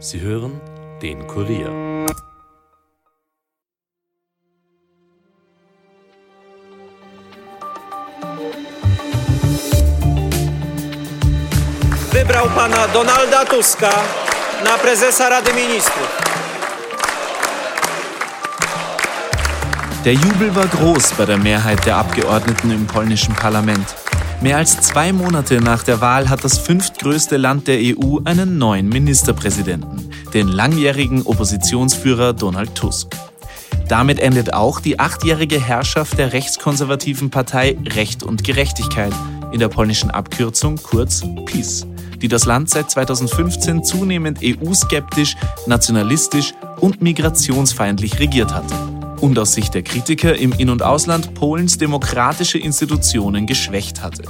Sie hören den Kurier. Wybrał pana Donalda Tuska na prezesa Rady Ministrów. Der Jubel war groß bei der Mehrheit der Abgeordneten im polnischen Parlament. Mehr als zwei Monate nach der Wahl hat das fünftgrößte Land der EU einen neuen Ministerpräsidenten, den langjährigen Oppositionsführer Donald Tusk. Damit endet auch die achtjährige Herrschaft der rechtskonservativen Partei Recht und Gerechtigkeit, in der polnischen Abkürzung kurz PiS, die das Land seit 2015 zunehmend EU-skeptisch, nationalistisch und migrationsfeindlich regiert hatte und aus Sicht der Kritiker im In- und Ausland Polens demokratische Institutionen geschwächt hatte.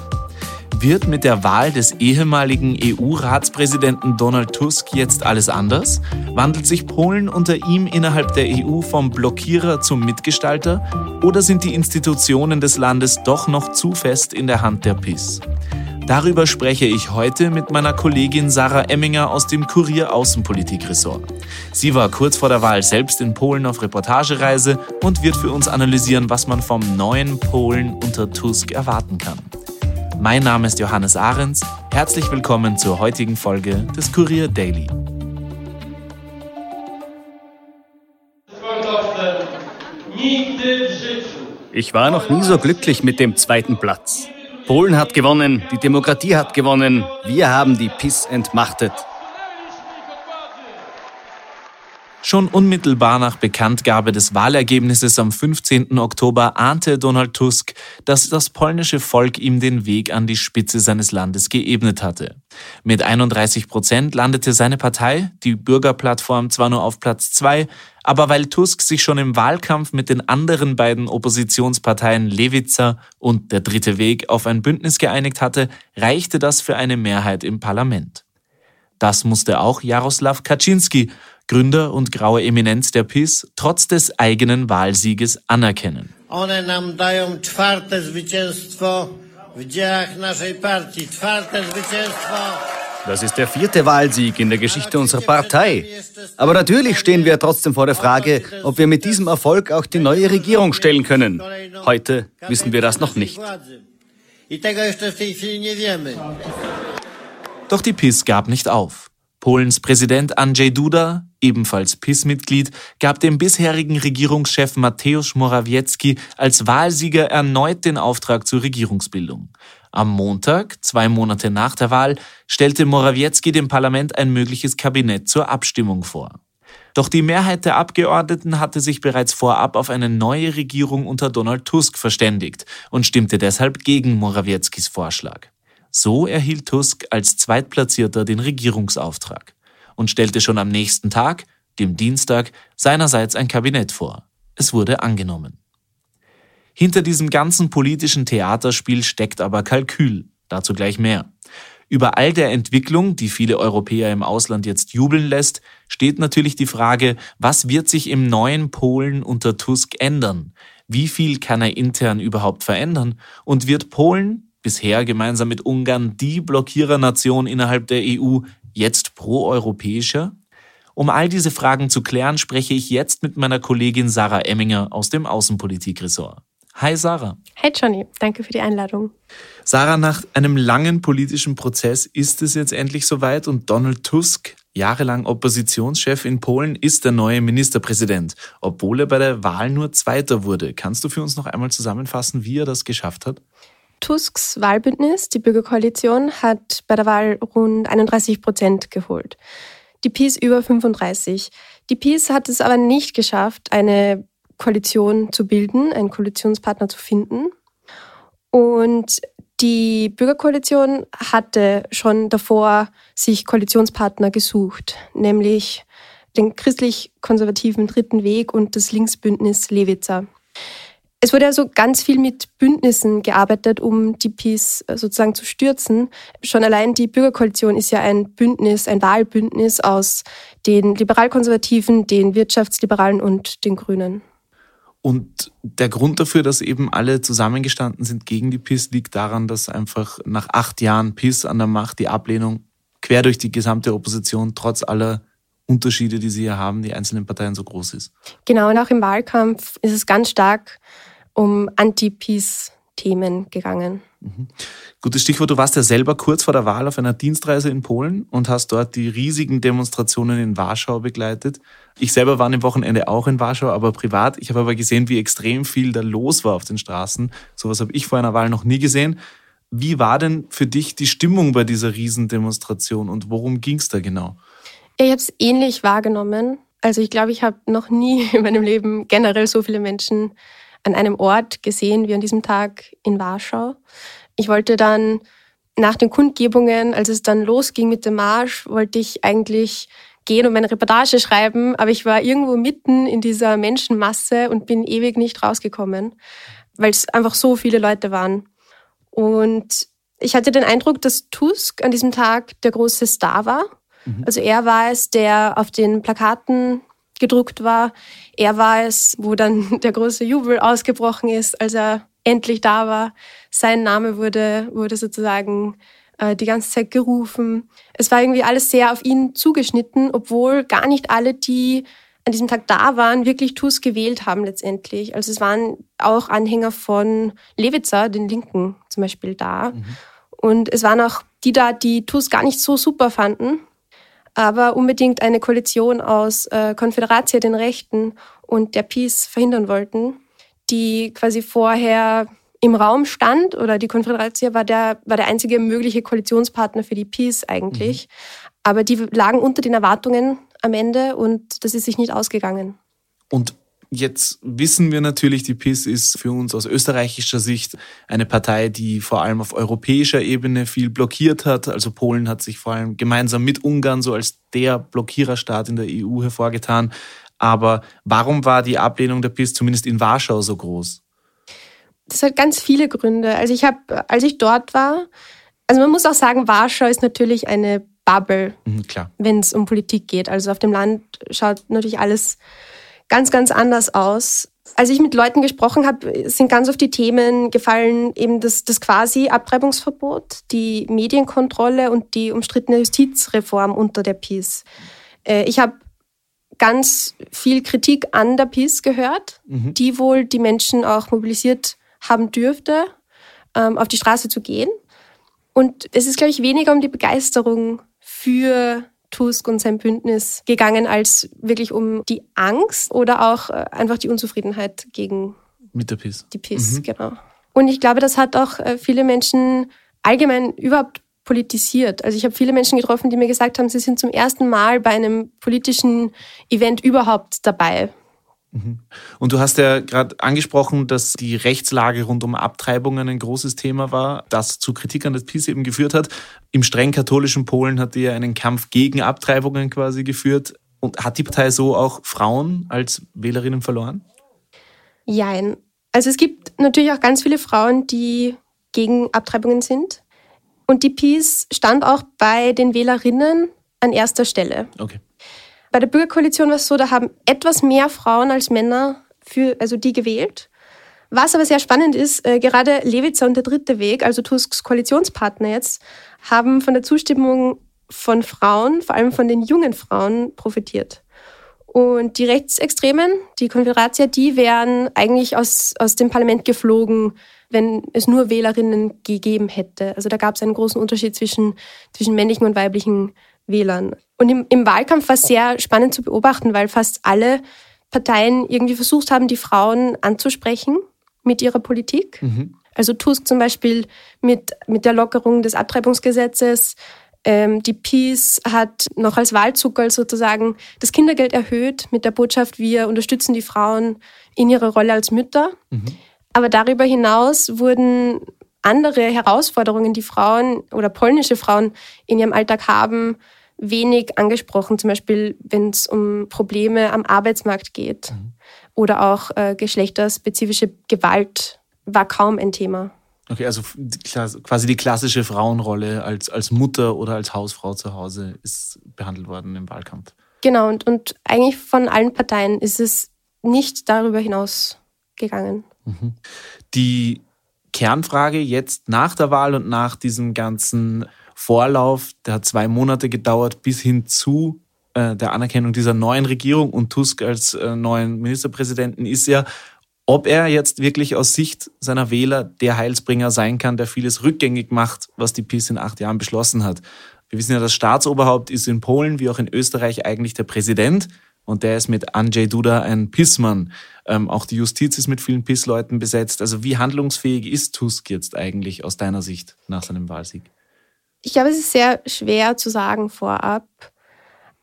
Wird mit der Wahl des ehemaligen EU-Ratspräsidenten Donald Tusk jetzt alles anders? Wandelt sich Polen unter ihm innerhalb der EU vom Blockierer zum Mitgestalter? Oder sind die Institutionen des Landes doch noch zu fest in der Hand der PIS? Darüber spreche ich heute mit meiner Kollegin Sarah Emminger aus dem Kurier Außenpolitik-Ressort. Sie war kurz vor der Wahl selbst in Polen auf Reportagereise und wird für uns analysieren, was man vom neuen Polen unter Tusk erwarten kann. Mein Name ist Johannes Ahrens. Herzlich willkommen zur heutigen Folge des Kurier Daily. Ich war noch nie so glücklich mit dem zweiten Platz. Polen hat gewonnen, die Demokratie hat gewonnen, wir haben die PIS entmachtet. Schon unmittelbar nach Bekanntgabe des Wahlergebnisses am 15. Oktober ahnte Donald Tusk, dass das polnische Volk ihm den Weg an die Spitze seines Landes geebnet hatte. Mit 31 Prozent landete seine Partei, die Bürgerplattform, zwar nur auf Platz zwei, aber weil Tusk sich schon im Wahlkampf mit den anderen beiden Oppositionsparteien Lewica und der Dritte Weg auf ein Bündnis geeinigt hatte, reichte das für eine Mehrheit im Parlament. Das musste auch Jaroslaw Kaczynski, Gründer und graue Eminenz der PiS, trotz des eigenen Wahlsieges anerkennen. One nam dają czwarte zwycięstwo w dziełach naszej partii. Czwarte zwycięstwo. Das ist der vierte Wahlsieg in der Geschichte unserer Partei. Aber natürlich stehen wir trotzdem vor der Frage, ob wir mit diesem Erfolg auch die neue Regierung stellen können. Heute wissen wir das noch nicht. Doch die PiS gab nicht auf. Polens Präsident Andrzej Duda, ebenfalls PiS-Mitglied, gab dem bisherigen Regierungschef Mateusz Morawiecki als Wahlsieger erneut den Auftrag zur Regierungsbildung. Am Montag, zwei Monate nach der Wahl, stellte Morawiecki dem Parlament ein mögliches Kabinett zur Abstimmung vor. Doch die Mehrheit der Abgeordneten hatte sich bereits vorab auf eine neue Regierung unter Donald Tusk verständigt und stimmte deshalb gegen Morawieckis Vorschlag. So erhielt Tusk als Zweitplatzierter den Regierungsauftrag und stellte schon am nächsten Tag, dem Dienstag, seinerseits ein Kabinett vor. Es wurde angenommen. Hinter diesem ganzen politischen Theaterspiel steckt aber Kalkül, dazu gleich mehr. Über all der Entwicklung, die viele Europäer im Ausland jetzt jubeln lässt, steht natürlich die Frage, was wird sich im neuen Polen unter Tusk ändern? Wie viel kann er intern überhaupt verändern? Und wird Polen, bisher gemeinsam mit Ungarn die Blockierernation innerhalb der EU, jetzt proeuropäischer? Um all diese Fragen zu klären, spreche ich jetzt mit meiner Kollegin Sarah Emminger aus dem Außenpolitikressort. Hi Sarah. Hey Johnny, danke für die Einladung. Sarah, nach einem langen politischen Prozess ist es jetzt endlich soweit und Donald Tusk, jahrelang Oppositionschef in Polen, ist der neue Ministerpräsident, obwohl er bei der Wahl nur Zweiter wurde. Kannst du für uns noch einmal zusammenfassen, wie er das geschafft hat? Tusks Wahlbündnis, die Bürgerkoalition, hat bei der Wahl rund 31 Prozent geholt. Die PiS über 35. Die PiS hat es aber nicht geschafft, eine Koalition zu bilden, einen Koalitionspartner zu finden. Und die Bürgerkoalition hatte schon davor sich Koalitionspartner gesucht, nämlich den christlich-konservativen Dritten Weg und das Linksbündnis Lewica. Es wurde also ganz viel mit Bündnissen gearbeitet, um die PiS sozusagen zu stürzen. Schon allein die Bürgerkoalition ist ja ein Bündnis, ein Wahlbündnis aus den Liberalkonservativen, den Wirtschaftsliberalen und den Grünen. Und der Grund dafür, dass eben alle zusammengestanden sind gegen die PIS, liegt daran, dass einfach nach acht Jahren PIS an der Macht die Ablehnung quer durch die gesamte Opposition trotz aller Unterschiede, die sie hier haben, die einzelnen Parteien so groß ist. Genau, und auch im Wahlkampf ist es ganz stark um Anti-Peace-Themen gegangen. Mhm. Gutes Stichwort, du warst ja selber kurz vor der Wahl auf einer Dienstreise in Polen und hast dort die riesigen Demonstrationen in Warschau begleitet. Ich selber war am Wochenende auch in Warschau, aber privat. Ich habe aber gesehen, wie extrem viel da los war auf den Straßen. Sowas habe ich vor einer Wahl noch nie gesehen. Wie war denn für dich die Stimmung bei dieser Riesendemonstration und worum ging es da genau? Ich habe es ähnlich wahrgenommen. Also ich glaube, ich habe noch nie in meinem Leben generell so viele Menschen an einem Ort gesehen wie an diesem Tag in Warschau. Ich wollte dann nach den Kundgebungen, als es dann losging mit dem Marsch, wollte ich eigentlich gehen und meine Reportage schreiben, aber ich war irgendwo mitten in dieser Menschenmasse und bin ewig nicht rausgekommen, weil es einfach so viele Leute waren. Und ich hatte den Eindruck, dass Tusk an diesem Tag der große Star war. Mhm. Also er war es, der auf den Plakaten gedruckt war. Er war es, wo dann der große Jubel ausgebrochen ist, als er endlich da war. Sein Name wurde, wurde sozusagen äh, die ganze Zeit gerufen. Es war irgendwie alles sehr auf ihn zugeschnitten, obwohl gar nicht alle, die an diesem Tag da waren, wirklich TUS gewählt haben letztendlich. Also es waren auch Anhänger von Lewitzer, den Linken zum Beispiel, da. Mhm. Und es waren auch die da, die TUS gar nicht so super fanden, aber unbedingt eine Koalition aus äh, Konföderatia, den Rechten und der Peace verhindern wollten, die quasi vorher im Raum stand oder die Konföderatia war der, war der einzige mögliche Koalitionspartner für die Peace eigentlich. Mhm. Aber die lagen unter den Erwartungen am Ende und das ist sich nicht ausgegangen. Und Jetzt wissen wir natürlich, die PIS ist für uns aus österreichischer Sicht eine Partei, die vor allem auf europäischer Ebene viel blockiert hat. Also Polen hat sich vor allem gemeinsam mit Ungarn so als der Blockiererstaat in der EU hervorgetan. Aber warum war die Ablehnung der PIS zumindest in Warschau so groß? Das hat ganz viele Gründe. Also ich habe, als ich dort war, also man muss auch sagen, Warschau ist natürlich eine Bubble, mhm, wenn es um Politik geht. Also auf dem Land schaut natürlich alles ganz, ganz anders aus. Als ich mit Leuten gesprochen habe, sind ganz oft die Themen gefallen, eben das, das quasi Abtreibungsverbot, die Medienkontrolle und die umstrittene Justizreform unter der PiS. Äh, ich habe ganz viel Kritik an der PiS gehört, mhm. die wohl die Menschen auch mobilisiert haben dürfte, ähm, auf die Straße zu gehen. Und es ist, glaube ich, weniger um die Begeisterung für Tusk und sein Bündnis gegangen, als wirklich um die Angst oder auch äh, einfach die Unzufriedenheit gegen Mit der PIS. die PIS. Mhm. Genau. Und ich glaube, das hat auch äh, viele Menschen allgemein überhaupt politisiert. Also ich habe viele Menschen getroffen, die mir gesagt haben, sie sind zum ersten Mal bei einem politischen Event überhaupt dabei. Mhm. Und du hast ja gerade angesprochen, dass die Rechtslage rund um Abtreibungen ein großes Thema war, das zu Kritik an das PiS eben geführt hat. Im streng katholischen Polen hat die ja einen Kampf gegen Abtreibungen quasi geführt. Und hat die Partei so auch Frauen als Wählerinnen verloren? Jein. Also es gibt natürlich auch ganz viele Frauen, die gegen Abtreibungen sind. Und die PiS stand auch bei den Wählerinnen an erster Stelle. Okay. Bei der Bürgerkoalition war es so, da haben etwas mehr Frauen als Männer für, also die gewählt. Was aber sehr spannend ist, äh, gerade Lewitzer und der Dritte Weg, also Tusks Koalitionspartner jetzt, haben von der Zustimmung von Frauen, vor allem von den jungen Frauen, profitiert. Und die Rechtsextremen, die Konföderatia, die wären eigentlich aus, aus dem Parlament geflogen, wenn es nur Wählerinnen gegeben hätte. Also da gab es einen großen Unterschied zwischen, zwischen männlichen und weiblichen Wählern. Und im, im Wahlkampf war es sehr spannend zu beobachten, weil fast alle Parteien irgendwie versucht haben, die Frauen anzusprechen mit ihrer Politik. Mhm. Also Tusk zum Beispiel mit, mit der Lockerung des Abtreibungsgesetzes. Ähm, die Peace hat noch als Wahlzuckerl sozusagen das Kindergeld erhöht mit der Botschaft, wir unterstützen die Frauen in ihrer Rolle als Mütter. Mhm. Aber darüber hinaus wurden andere Herausforderungen, die Frauen oder polnische Frauen in ihrem Alltag haben, wenig angesprochen, zum Beispiel wenn es um Probleme am Arbeitsmarkt geht mhm. oder auch äh, geschlechterspezifische Gewalt war kaum ein Thema. Okay, also quasi die klassische Frauenrolle als, als Mutter oder als Hausfrau zu Hause ist behandelt worden im Wahlkampf. Genau, und, und eigentlich von allen Parteien ist es nicht darüber hinaus gegangen. Mhm. Die Kernfrage jetzt nach der Wahl und nach diesem ganzen Vorlauf, der hat zwei Monate gedauert, bis hin zu äh, der Anerkennung dieser neuen Regierung und Tusk als äh, neuen Ministerpräsidenten ist ja, ob er jetzt wirklich aus Sicht seiner Wähler der Heilsbringer sein kann, der vieles rückgängig macht, was die PiS in acht Jahren beschlossen hat. Wir wissen ja, das Staatsoberhaupt ist in Polen wie auch in Österreich eigentlich der Präsident und der ist mit Andrzej Duda ein Pissmann. Ähm, auch die Justiz ist mit vielen Pissleuten besetzt. Also wie handlungsfähig ist Tusk jetzt eigentlich aus deiner Sicht nach seinem Wahlsieg? Ich glaube, es ist sehr schwer zu sagen vorab.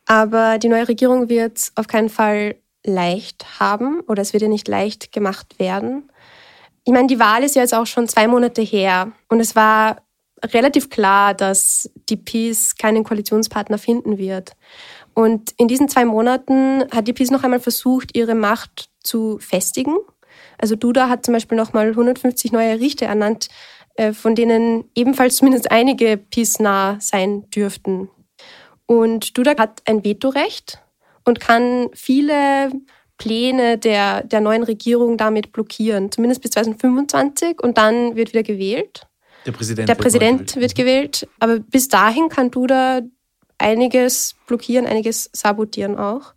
Aber die neue Regierung wird auf keinen Fall leicht haben oder es wird ihr nicht leicht gemacht werden. Ich meine, die Wahl ist ja jetzt auch schon zwei Monate her und es war relativ klar, dass die PiS keinen Koalitionspartner finden wird. Und in diesen zwei Monaten hat die PiS noch einmal versucht, ihre Macht zu festigen. Also Duda hat zum Beispiel noch mal 150 neue Richter ernannt, äh, von denen ebenfalls zumindest einige PiS nah sein dürften. Und Duda hat ein Vetorecht und kann viele Pläne der, der neuen Regierung damit blockieren, zumindest bis 2025 und dann wird wieder gewählt. Der Präsident, der Präsident wird gewählt, aber bis dahin kann Duda einiges blockieren, einiges sabotieren auch.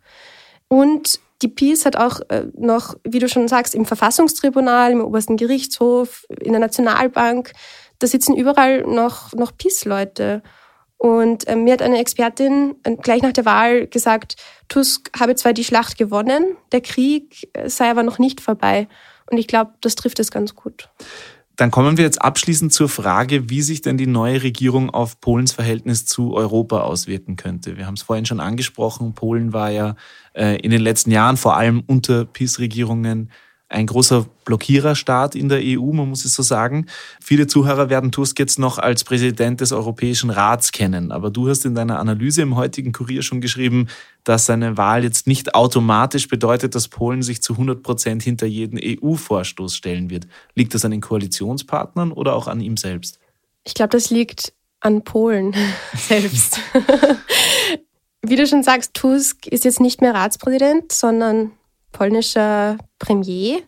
Und die PiS hat auch äh, noch, wie du schon sagst, im Verfassungstribunal, im obersten Gerichtshof, in der Nationalbank, da sitzen überall noch, noch PiS-Leute. Und äh, mir hat eine Expertin äh, gleich nach der Wahl gesagt, Tusk habe zwar die Schlacht gewonnen, der Krieg äh, sei aber noch nicht vorbei. Und ich glaube, das trifft es ganz gut. Dann kommen wir jetzt abschließend zur Frage, wie sich denn die neue Regierung auf Polens Verhältnis zu Europa auswirken könnte. Wir haben es vorhin schon angesprochen, Polen war ja in den letzten Jahren vor allem unter PiS-Regierungen ein großer Blockiererstaat in der EU, man muss es so sagen. Viele Zuhörer werden Tusk jetzt noch als Präsident des Europäischen Rats kennen. Aber du hast in deiner Analyse im heutigen Kurier schon geschrieben, dass seine Wahl jetzt nicht automatisch bedeutet, dass Polen sich zu 100 Prozent hinter jeden EU-Vorstoß stellen wird. Liegt das an den Koalitionspartnern oder auch an ihm selbst? Ich glaube, das liegt an Polen selbst. Wie du schon sagst, Tusk ist jetzt nicht mehr Ratspräsident, sondern polnischer Premier.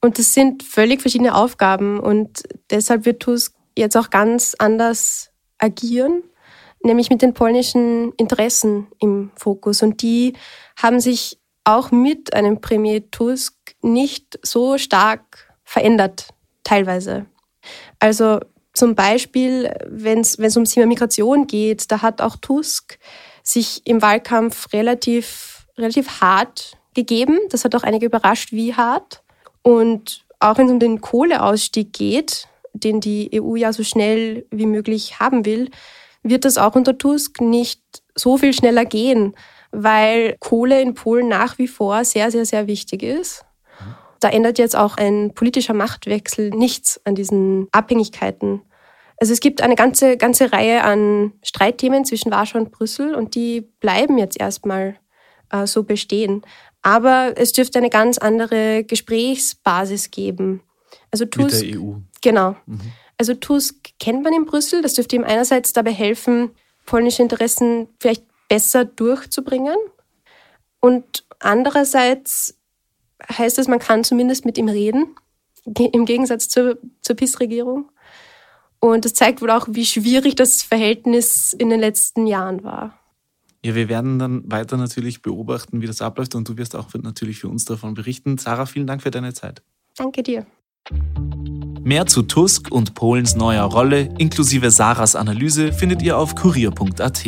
Und das sind völlig verschiedene Aufgaben. Und deshalb wird Tusk jetzt auch ganz anders agieren, nämlich mit den polnischen Interessen im Fokus. Und die haben sich auch mit einem Premier Tusk nicht so stark verändert, teilweise. Also zum Beispiel, wenn es ums Thema Migration geht, da hat auch Tusk sich im Wahlkampf relativ, relativ hart gegeben. Das hat auch einige überrascht, wie hart. Und auch wenn es um den Kohleausstieg geht, den die EU ja so schnell wie möglich haben will, wird das auch unter Tusk nicht so viel schneller gehen, weil Kohle in Polen nach wie vor sehr, sehr, sehr wichtig ist. Da ändert jetzt auch ein politischer Machtwechsel nichts an diesen Abhängigkeiten. Also es gibt eine ganze, ganze Reihe an Streitthemen zwischen Warschau und Brüssel und die bleiben jetzt erstmal äh, so bestehen. Aber es dürfte eine ganz andere Gesprächsbasis geben. Also Tusk, Mit der EU. Genau. Mhm. Also Tusk kennt man in Brüssel. Das dürfte ihm einerseits dabei helfen, polnische Interessen vielleicht besser durchzubringen. Und andererseits heißt es, man kann zumindest mit ihm reden, im Gegensatz zur, zur PIS-Regierung. Und das zeigt wohl auch, wie schwierig das Verhältnis in den letzten Jahren war. Ja, wir werden dann weiter natürlich beobachten, wie das abläuft und du wirst auch natürlich für uns davon berichten. Sarah, vielen Dank für deine Zeit. Danke dir. Mehr zu Tusk und Polens neuer Rolle inklusive Sarahs Analyse findet ihr auf kurier.at.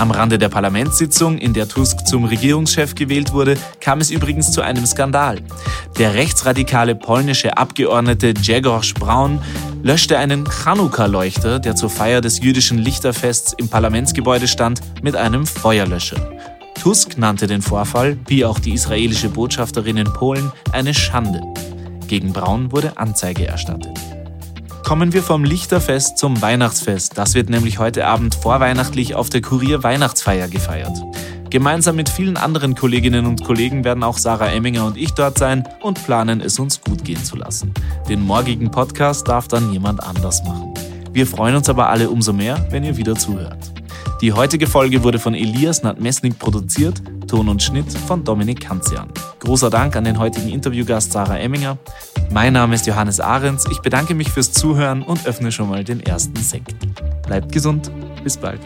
Am Rande der Parlamentssitzung, in der Tusk zum Regierungschef gewählt wurde, kam es übrigens zu einem Skandal. Der rechtsradikale polnische Abgeordnete Grzegorz Braun löschte einen Chanukka-Leuchter, der zur Feier des jüdischen Lichterfests im Parlamentsgebäude stand, mit einem Feuerlöscher. Tusk nannte den Vorfall, wie auch die israelische Botschafterin in Polen, eine Schande. Gegen Braun wurde Anzeige erstattet. Kommen wir vom Lichterfest zum Weihnachtsfest. Das wird nämlich heute Abend vorweihnachtlich auf der Kurier Weihnachtsfeier gefeiert. Gemeinsam mit vielen anderen Kolleginnen und Kollegen werden auch Sarah Emminger und ich dort sein und planen es uns gut gehen zu lassen. Den morgigen Podcast darf dann jemand anders machen. Wir freuen uns aber alle umso mehr, wenn ihr wieder zuhört. Die heutige Folge wurde von Elias Nadmesnik produziert, Ton und Schnitt von Dominik Kanzian. Großer Dank an den heutigen Interviewgast Sarah Emminger. Mein Name ist Johannes Ahrens. Ich bedanke mich fürs Zuhören und öffne schon mal den ersten Sekt. Bleibt gesund. Bis bald.